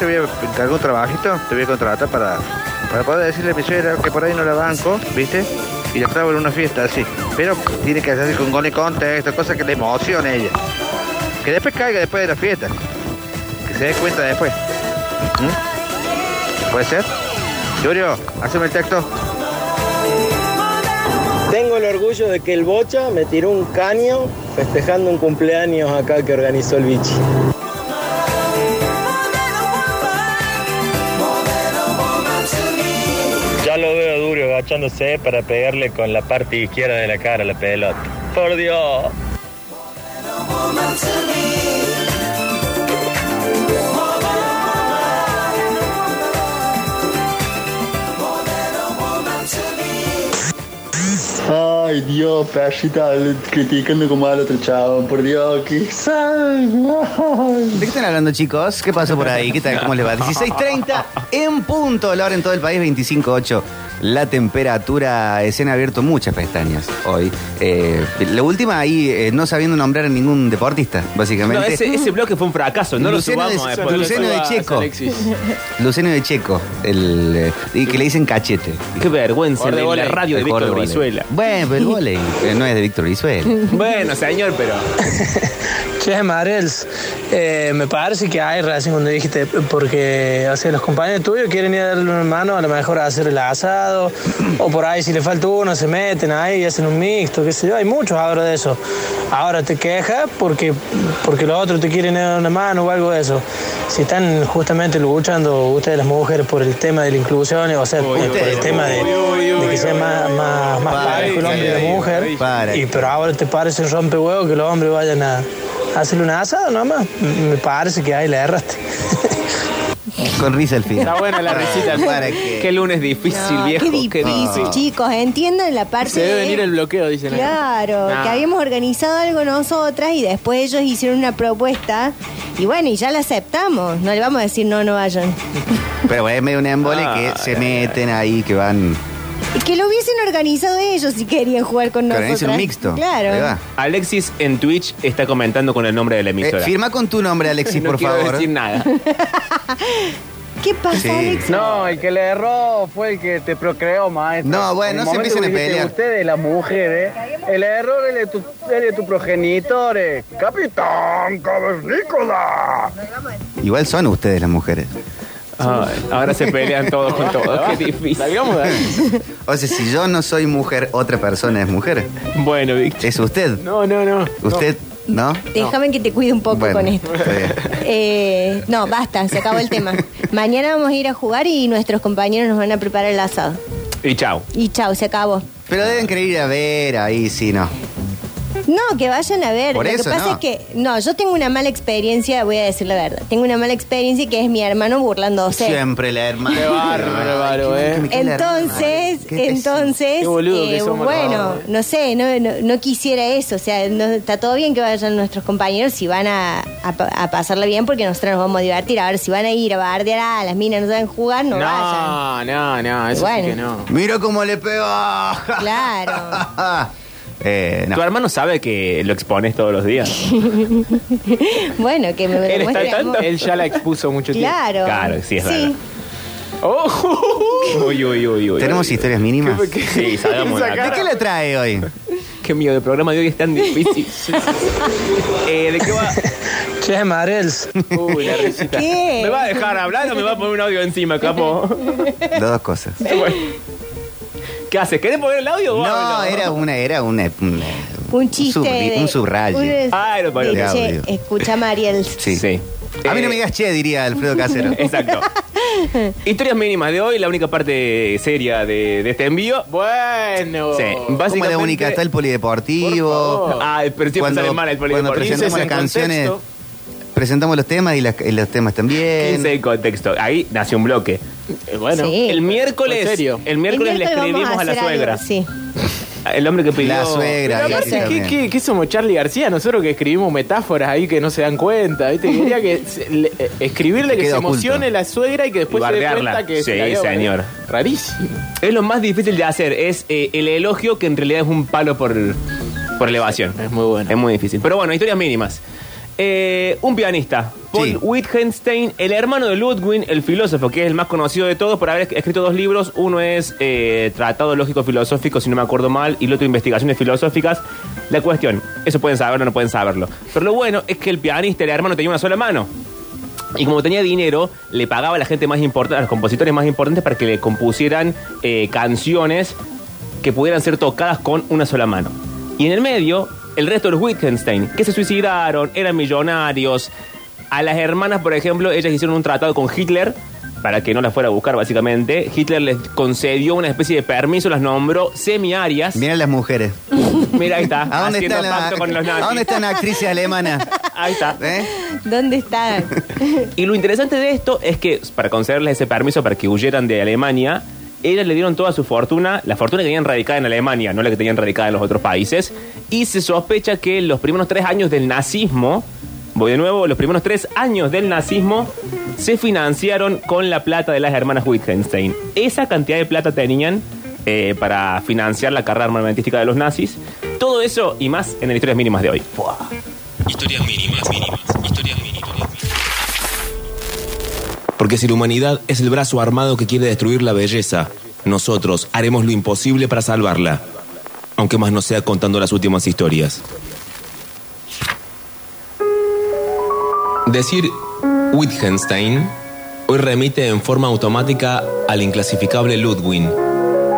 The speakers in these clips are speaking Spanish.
te voy a encargar un trabajito, te voy a contratar para, para poder decirle a mi suegra que por ahí no la banco, ¿viste? Y la traigo en una fiesta así. Pero tiene que hacerse con gol y contexto, cosas que le emocione a ella. Que después caiga después de la fiesta. Que se dé cuenta después. ¿Mm? ¿Puede ser? Julio, haceme el texto. Tengo el orgullo de que el Bocha me tiró un caño festejando un cumpleaños acá que organizó el Bichi. Agachándose para pegarle con la parte izquierda de la cara a la pelota. Por Dios. Ay, Dios, perrita, criticando como al otro chavo. Por Dios, qué ¿De qué están hablando, chicos? ¿Qué pasó por ahí? ¿Qué tal? ¿Cómo les va? 16.30 en punto, la hora en todo el país, 25.8. La temperatura, escena abierto muchas pestañas hoy. Eh, la última ahí, eh, no sabiendo nombrar a ningún deportista, básicamente. No, ese, ese bloque fue un fracaso, no Luceno lo de- subamos después. Luceno de Checo. Luceno de Checo, el, eh, y que le dicen cachete. Qué vergüenza, en la radio de Víctor. Brizuela. Bueno, pero el volei eh, no es de Víctor Brizuela. Bueno, señor, pero... Che, Marels, eh, me parece que hay razón cuando dijiste, porque o sea, los compañeros tuyos quieren ir a darle una mano, a lo mejor a hacer el asado, o por ahí si le falta uno se meten ahí y hacen un mixto, qué sé yo, hay muchos ahora de eso. Ahora te quejas porque, porque los otros te quieren dar una mano o algo de eso. Si están justamente luchando ustedes las mujeres por el tema de la inclusión, o sea, por el tema de, de que sea más, más, parejo el hombre y la mujer, y pero ahora te parece rompe huevo que los hombres vayan a hacerle un asado nomás. Me parece que ahí le erraste. Con risa al fin. Está buena la risita. ¿Para qué? Qué lunes difícil, No, viejo. qué difícil, chicos. Entiendan la parte Se debe de- venir el bloqueo, dicen. Claro, que habíamos organizado algo nosotras y después ellos hicieron una propuesta y bueno, y ya la aceptamos. No le vamos a decir no, no vayan. Pero bueno, es medio un embole Ah, que se meten ahí, que van. Que lo hubiesen organizado ellos si querían jugar con Que nosotros. organicen un mixto. Claro. Va. Alexis en Twitch está comentando con el nombre de la Eh, emisora. firma con tu nombre, Alexis, no por quiero favor. decir nada. ¿Qué pasa, Sí. Alex? No, el que le erró fue el que te procreó, maestro. No, bueno, En el no se momento empiecen a que dijiste pelear. Ustedes, las mujeres, el error es de tu, es de tu progenitores. Capitán Cavernícola. Igual son ustedes las mujeres. Ay, ahora se pelean todos con todos. Qué difícil. Salgamos de ahí. O sea, si yo no soy mujer, otra persona es mujer. Bueno, Víctor. Es usted. No, no, no. Usted, ¿no? Déjame que te cuide un poco Bueno, con esto. Eh, no, basta, se acabó el tema. Mañana vamos a ir a jugar y nuestros compañeros nos van a preparar el asado. Y chao. Y chao, se acabó. Pero deben querer ir a ver ahí, sí, no. No, que vayan a ver. Por Lo eso, que pasa no. es que, no, yo tengo una mala experiencia, voy a decir la verdad. Tengo una mala experiencia que es mi hermano burlándose. Siempre la hermana. Qué bárbaro, eh. qué- qué- qué la Entonces, hermana. Qué entonces, Qué boludo que eh, somos, bueno, no. no sé, no, no, no quisiera eso, o sea, no- está todo bien que vayan nuestros compañeros si van a, a pa- a pasarla bien porque nosotros nos vamos a divertir. Ahora, si van a ir a bardear a las minas, no saben jugar, no, vayan. No, no, no, eso Bueno. sí que no. Mira cómo le pegó. Claro. eh, no. Tu hermano sabe que lo expones todos los días. Bueno, que me Él está tanto. Él ya la expuso mucho tiempo. Claro. Claro, sí, es verdad. Sí. Oh, uy, uy, uy, uy. ¿Tenemos historias mínimas? ¿Qué- Sí, salgamos de ¿De acá. qué le trae hoy? Qué miedo, el programa de hoy es tan difícil. Eh, ¿De qué va? Che, Marels. Uy, la risita. ¿Qué? ¿Me va a dejar hablar o me va a poner un audio encima, capo? Las dos cosas. Bueno. ¿Qué haces? ¿Querés poner el audio o No, hablo? era una, era una, una- Un chiste de... un subrayo. un- Ah, era para- de, che, escucha Mariel. Sí. Sí. A mí no Eh, me digas che, diría Alfredo Casero. Exacto. Historias mínimas de hoy, la única parte seria de, de este envío. Bueno. Sí, Como básicamente. la única está el polideportivo. Ah, pero siempre sale mal el Cuando polideportivo. presentamos las canciones, contexto. presentamos los temas y, las- y los temas también. 15 de contexto. Ahí nació un bloque. Eh, Bueno. Sí. El miércoles, ¿En serio? el miércoles le escribimos a la suegra. algo, Sí. El hombre que pidió. La suegra. Pero aparte, ¿qué, también. qué, qué somos Charlie García? Nosotros que escribimos metáforas ahí que no se dan cuenta. ¿viste? Quería que se- le- eh, escribirle que Queda se oculto. emocione la suegra y que después Y se dé bardearla. cuenta que Sí, se la dio, señor. ¿eh? Rarísimo. Es lo más difícil de hacer, es eh, el elogio que en realidad es un palo por, por elevación. Es muy bueno. Es muy difícil. Pero bueno, historias mínimas. Eh, un pianista, Paul Sí. Wittgenstein, el hermano de Ludwig, el filósofo, que es el más conocido de todos por haber escrito dos libros. Uno es eh, Tratado Lógico Filosófico, si no me acuerdo mal, y el otro Investigaciones Filosóficas. La cuestión, eso pueden saberlo o no pueden saberlo. Pero lo bueno es que el pianista, el hermano, tenía una sola mano. Y como tenía dinero, le pagaba a la gente más importante, a los compositores más importantes para que le compusieran eh, canciones que pudieran ser tocadas con una sola mano. Y en el medio, el resto de los Wittgenstein, que se suicidaron, eran millonarios. A las hermanas, por ejemplo, ellas hicieron un tratado con Hitler para que no las fuera a buscar, básicamente. Hitler les concedió una especie de permiso, las nombró semiarias. Miren las mujeres. Mira, ahí está, ¿A dónde haciendo están pacto con los ¿A nazis. dónde están actrices alemanas? Ahí está. ¿Eh? ¿Dónde está? Y lo interesante de esto es que para concederles ese permiso para que huyeran de Alemania, ellas le dieron toda su fortuna, la fortuna que tenían radicada en Alemania, no la que tenían radicada en los otros países. Y se sospecha que los primeros tres años del nazismo, voy de nuevo, los primeros tres años del nazismo se financiaron con la plata de las hermanas Wittgenstein. Esa cantidad de plata tenían eh, para financiar la carrera armamentística de los nazis. Todo eso y más en el Historias Mínimas de hoy. Historias mínimas, mínimas, Porque si la humanidad es el brazo armado que quiere destruir la belleza, nosotros haremos lo imposible para salvarla. Aunque más no sea contando las últimas historias. Decir Wittgenstein hoy remite en forma automática al inclasificable Ludwig,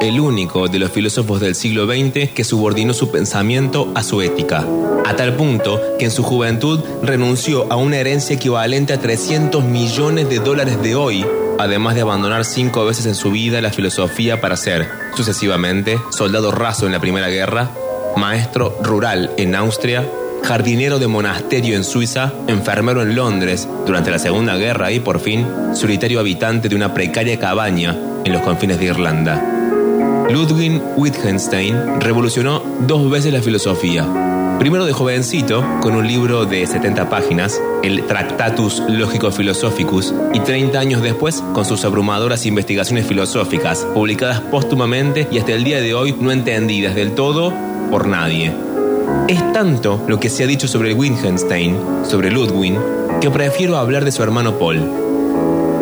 el único de los filósofos del siglo XX que subordinó su pensamiento a su ética, a tal punto que en su juventud renunció a una herencia equivalente a 300 millones de dólares de hoy, además de abandonar cinco veces en su vida la filosofía para ser, sucesivamente, soldado raso en la Primera Guerra, maestro rural en Austria, jardinero de monasterio en Suiza, enfermero en Londres durante la Segunda Guerra y, por fin, solitario habitante de una precaria cabaña en los confines de Irlanda. Ludwig Wittgenstein revolucionó dos veces la filosofía. Primero de jovencito, con un libro de 70 páginas, el Tractatus Lógico-Philosophicus, y 30 años después, con sus abrumadoras investigaciones filosóficas, publicadas póstumamente y hasta el día de hoy no entendidas del todo por nadie. Es tanto lo que se ha dicho sobre Wittgenstein, sobre Ludwig, que prefiero hablar de su hermano Paul.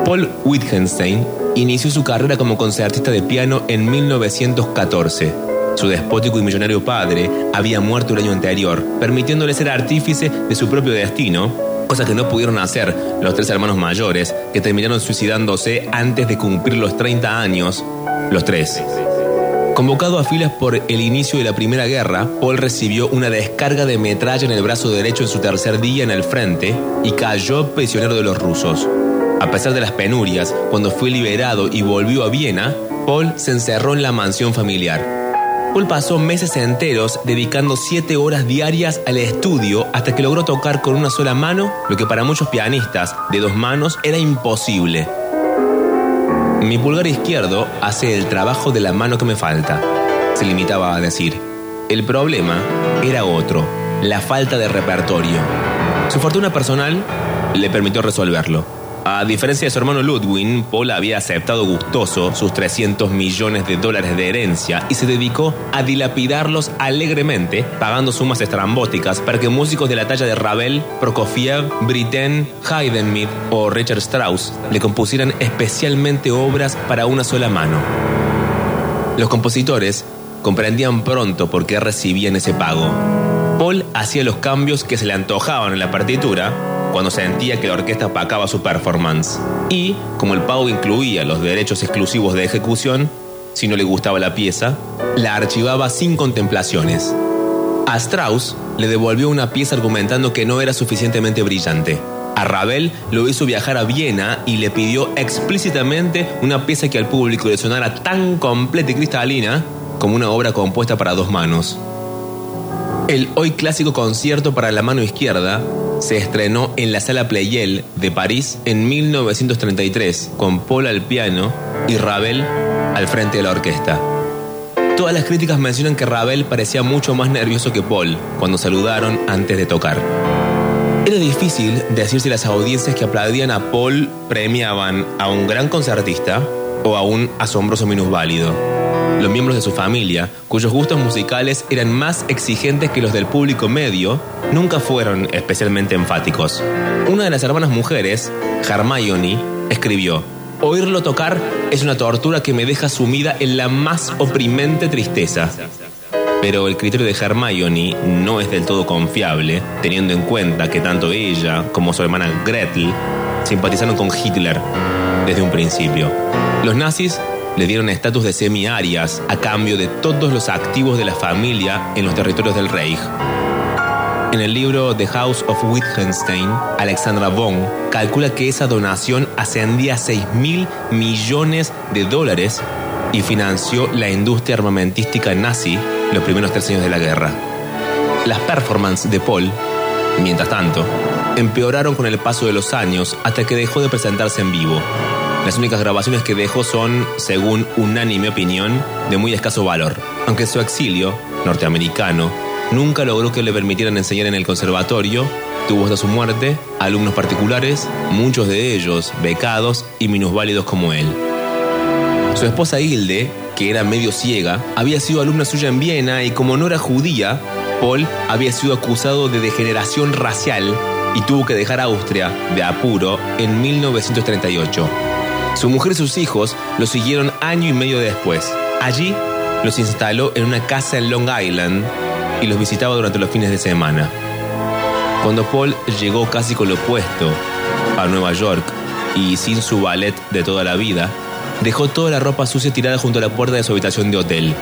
Paul Wittgenstein inició su carrera como concertista de piano en 1914. Su despótico y millonario padre había muerto el año anterior, permitiéndole ser artífice de su propio destino, cosa que no pudieron hacer los tres hermanos mayores, que terminaron suicidándose antes de cumplir los 30 años, los tres. Convocado a filas por el inicio de la Primera Guerra, Paul recibió una descarga de metralla en el brazo derecho en su tercer día en el frente y cayó prisionero de los rusos. A pesar de las penurias, cuando fue liberado y volvió a Viena, Paul se encerró en la mansión familiar. Paul pasó meses enteros dedicando siete horas diarias al estudio hasta que logró tocar con una sola mano lo que para muchos pianistas de dos manos era imposible. Mi pulgar izquierdo hace el trabajo de la mano que me falta, se limitaba a decir. El problema era otro, la falta de repertorio. Su fortuna personal le permitió resolverlo. A diferencia de su hermano Ludwig, Paul había aceptado gustoso sus 300 millones de dólares de herencia y se dedicó a dilapidarlos alegremente, pagando sumas estrambóticas para que músicos de la talla de Ravel, Prokofiev, Britten, Haydn o Richard Strauss le compusieran especialmente obras para una sola mano. Los compositores comprendían pronto por qué recibían ese pago. Paul hacía los cambios que se le antojaban en la partitura cuando sentía que la orquesta opacaba su performance. Y, como el pago incluía los derechos exclusivos de ejecución, si no le gustaba la pieza, la archivaba sin contemplaciones. A Strauss le devolvió una pieza argumentando que no era suficientemente brillante. A Ravel lo hizo viajar a Viena y le pidió explícitamente una pieza que al público le sonara tan completa y cristalina como una obra compuesta para dos manos. El hoy clásico concierto para la mano izquierda se estrenó en la Sala Pleyel de París en 1933 con Paul al piano y Ravel al frente de la orquesta. Todas las críticas mencionan que Ravel parecía mucho más nervioso que Paul cuando saludaron antes de tocar. Era difícil decir si las audiencias que aplaudían a Paul premiaban a un gran concertista o a un asombroso minusválido. Los miembros de su familia, cuyos gustos musicales eran más exigentes que los del público medio, nunca fueron especialmente enfáticos. Una de las hermanas mujeres, Hermione, escribió, Oírlo tocar es una tortura que me deja sumida en la más oprimente tristeza. Pero el criterio de Hermione no es del todo confiable, teniendo en cuenta que tanto ella como su hermana Gretel simpatizaron con Hitler desde un principio. Los nazis le dieron estatus de semi-arias a cambio de todos los activos de la familia en los territorios del Reich. En el libro The House of Wittgenstein, Alexandra Von calcula que esa donación ascendía a 6 mil millones de dólares y financió la industria armamentística nazi los primeros tres años de la guerra. Las performances de Paul, mientras tanto, empeoraron con el paso de los años hasta que dejó de presentarse en vivo. Las únicas grabaciones que dejó son, según unánime opinión, de muy escaso valor, aunque su exilio, norteamericano, nunca logró que le permitieran enseñar en el conservatorio, tuvo hasta su muerte alumnos particulares, muchos de ellos becados y minusválidos como él. Su esposa Hilde, que era medio ciega, había sido alumna suya en Viena y como no era judía, Paul había sido acusado de degeneración racial y tuvo que dejar Austria de apuro en 1938. Su mujer y sus hijos lo siguieron año y medio después. Allí los instaló en una casa en Long Island y los visitaba durante los fines de semana. Cuando Paul llegó casi con lo opuesto a Nueva York y sin su ballet de toda la vida, dejó toda la ropa sucia tirada junto a la puerta de su habitación de hotel.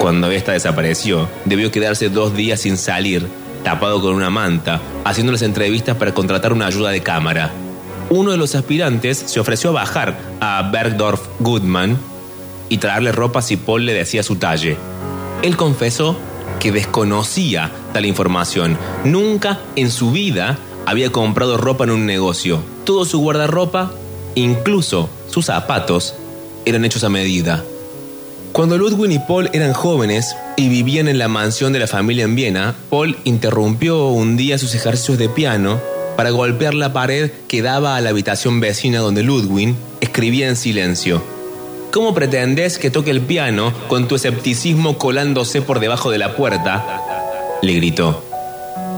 Cuando esta desapareció, debió quedarse dos días sin salir, tapado con una manta, haciendo las entrevistas para contratar una ayuda de cámara. Uno de los aspirantes se ofreció a bajar a Bergdorf Goodman y traerle ropa si Paul le decía su talle. Él confesó que desconocía tal información. Nunca en su vida había comprado ropa en un negocio. Todo su guardarropa, incluso sus zapatos, eran hechos a medida. Cuando Ludwig y Paul eran jóvenes y vivían en la mansión de la familia en Viena, Paul interrumpió un día sus ejercicios de piano para golpear la pared que daba a la habitación vecina donde Ludwig escribía en silencio. ¿Cómo pretendes que toque el piano con tu escepticismo colándose por debajo de la puerta? Le gritó.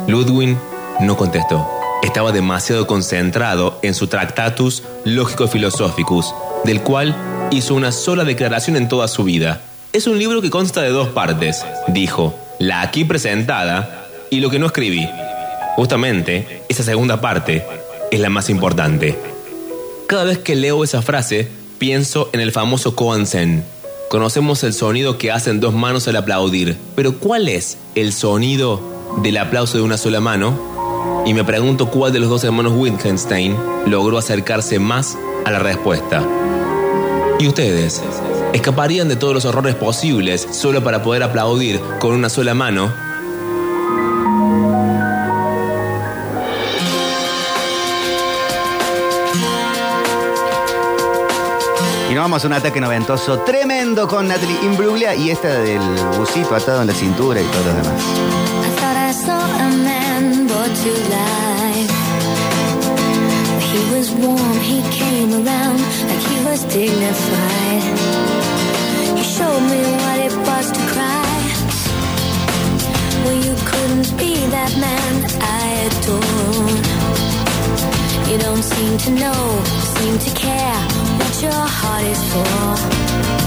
Ludwig no contestó. Estaba demasiado concentrado en su Tractatus Lógico-Philosophicus, del cual hizo una sola declaración en toda su vida. Es un libro que consta de dos partes, dijo, la aquí presentada y lo que no escribí. Justamente, esa segunda parte es la más importante. Cada vez que leo esa frase, pienso en el famoso Koansen. Conocemos el sonido que hacen dos manos al aplaudir, pero ¿cuál es el sonido del aplauso de una sola mano? Y me pregunto cuál de los dos hermanos Wittgenstein logró acercarse más a la respuesta. ¿Y ustedes? ¿Escaparían de todos los horrores posibles solo para poder aplaudir con una sola mano? Un ataque noventoso tremendo con Natalie Imbruglia y esta del busito atado en la cintura y todo lo demás. You don't seem to know, seem to care your heart is for